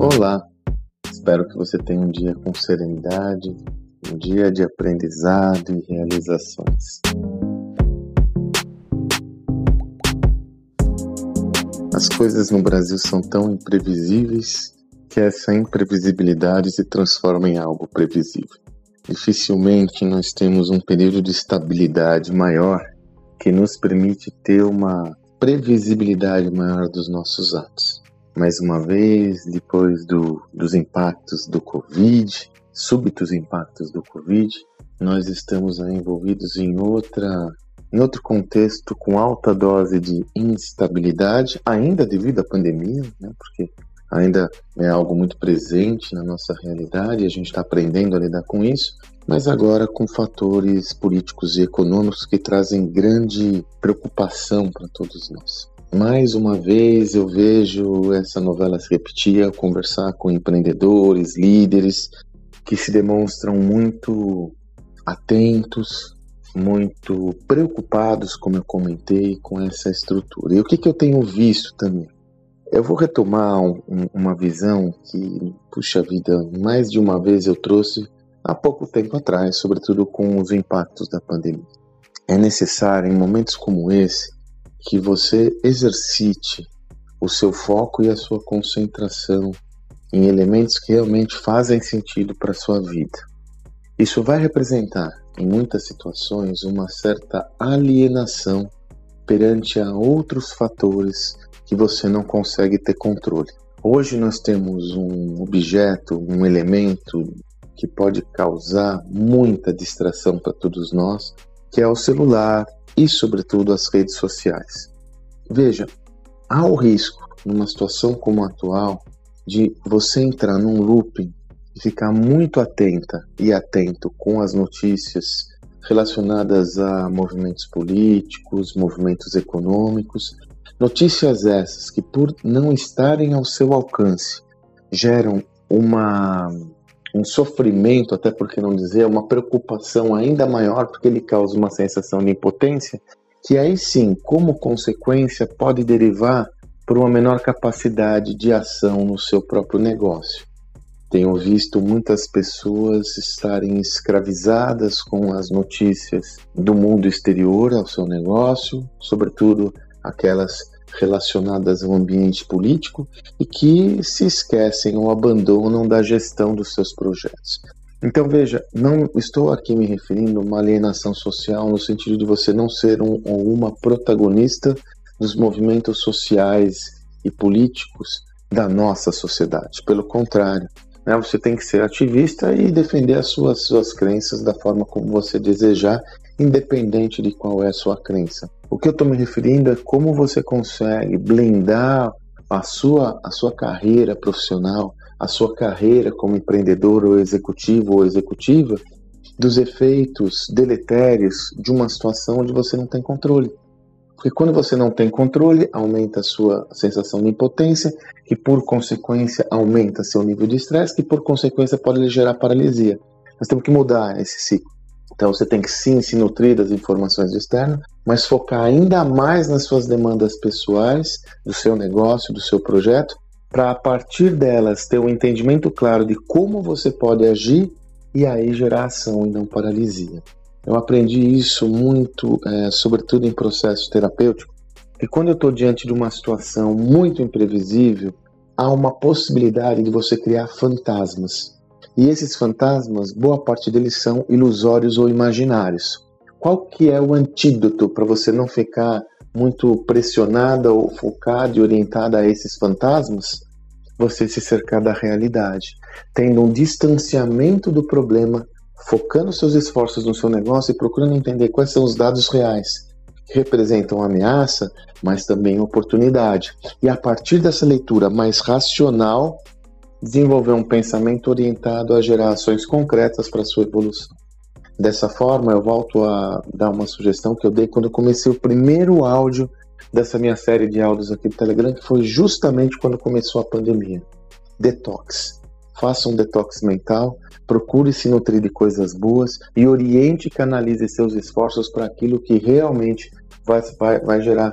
Olá, espero que você tenha um dia com serenidade, um dia de aprendizado e realizações. As coisas no Brasil são tão imprevisíveis que essa imprevisibilidade se transforma em algo previsível. Dificilmente nós temos um período de estabilidade maior que nos permite ter uma previsibilidade maior dos nossos atos. Mais uma vez, depois do, dos impactos do Covid, súbitos impactos do Covid, nós estamos envolvidos em outra em outro contexto com alta dose de instabilidade, ainda devido à pandemia, né, porque ainda é algo muito presente na nossa realidade, a gente está aprendendo a lidar com isso, mas agora com fatores políticos e econômicos que trazem grande preocupação para todos nós. Mais uma vez eu vejo essa novela se repetir conversar com empreendedores, líderes que se demonstram muito atentos, muito preocupados, como eu comentei, com essa estrutura. E o que, que eu tenho visto também? Eu vou retomar um, uma visão que, puxa vida, mais de uma vez eu trouxe há pouco tempo atrás, sobretudo com os impactos da pandemia. É necessário, em momentos como esse, que você exercite o seu foco e a sua concentração em elementos que realmente fazem sentido para sua vida. Isso vai representar, em muitas situações, uma certa alienação perante a outros fatores que você não consegue ter controle. Hoje nós temos um objeto, um elemento que pode causar muita distração para todos nós, que é o celular e, sobretudo, as redes sociais. Veja, há o risco, numa situação como a atual, de você entrar num looping e ficar muito atenta e atento com as notícias relacionadas a movimentos políticos, movimentos econômicos Notícias essas que, por não estarem ao seu alcance, geram uma, um sofrimento, até por que não dizer, uma preocupação ainda maior, porque ele causa uma sensação de impotência, que aí sim, como consequência, pode derivar por uma menor capacidade de ação no seu próprio negócio. Tenho visto muitas pessoas estarem escravizadas com as notícias do mundo exterior ao seu negócio, sobretudo aquelas relacionadas ao ambiente político e que se esquecem ou abandonam da gestão dos seus projetos. Então veja, não estou aqui me referindo a uma alienação social no sentido de você não ser um uma protagonista dos movimentos sociais e políticos da nossa sociedade. Pelo contrário, né, você tem que ser ativista e defender as suas, suas crenças da forma como você desejar, independente de qual é a sua crença. O que eu estou me referindo é como você consegue blindar a sua, a sua carreira profissional, a sua carreira como empreendedor ou executivo ou executiva dos efeitos deletérios de uma situação onde você não tem controle. Porque quando você não tem controle, aumenta a sua sensação de impotência, que por consequência aumenta seu nível de estresse, que por consequência pode gerar paralisia. Nós temos que mudar esse ciclo. Então você tem que sim se nutrir das informações externas, mas focar ainda mais nas suas demandas pessoais, do seu negócio, do seu projeto, para a partir delas ter um entendimento claro de como você pode agir e aí gerar ação e não paralisia. Eu aprendi isso muito, é, sobretudo em processo terapêutico, que quando eu estou diante de uma situação muito imprevisível, há uma possibilidade de você criar fantasmas. E esses fantasmas, boa parte deles são ilusórios ou imaginários. Qual que é o antídoto para você não ficar muito pressionada ou focada e orientada a esses fantasmas? Você se cercar da realidade, tendo um distanciamento do problema, focando seus esforços no seu negócio e procurando entender quais são os dados reais que representam ameaça, mas também oportunidade. E a partir dessa leitura mais racional, desenvolver um pensamento orientado a gerar ações concretas para sua evolução. Dessa forma, eu volto a dar uma sugestão que eu dei quando eu comecei o primeiro áudio dessa minha série de áudios aqui do Telegram, que foi justamente quando começou a pandemia. Detox. Faça um detox mental, procure se nutrir de coisas boas e oriente e canalize seus esforços para aquilo que realmente vai, vai, vai gerar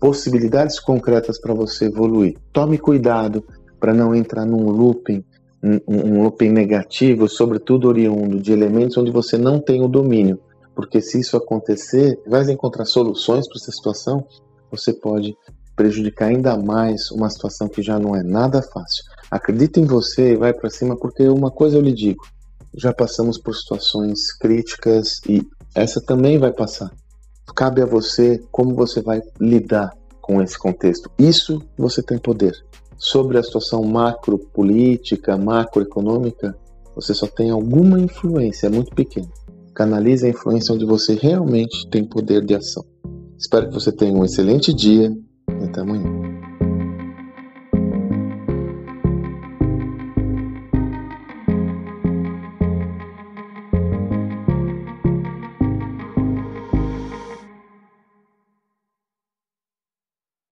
possibilidades concretas para você evoluir. Tome cuidado para não entrar num looping, um, um looping negativo, sobretudo oriundo de elementos onde você não tem o domínio. Porque se isso acontecer, vai encontrar soluções para essa situação, você pode prejudicar ainda mais uma situação que já não é nada fácil. Acredita em você e vai para cima, porque uma coisa eu lhe digo: já passamos por situações críticas e essa também vai passar. Cabe a você como você vai lidar com esse contexto. Isso você tem poder. Sobre a situação macro política, macroeconômica, você só tem alguma influência, é muito pequena. Canalize a influência onde você realmente tem poder de ação. Espero que você tenha um excelente dia e até amanhã.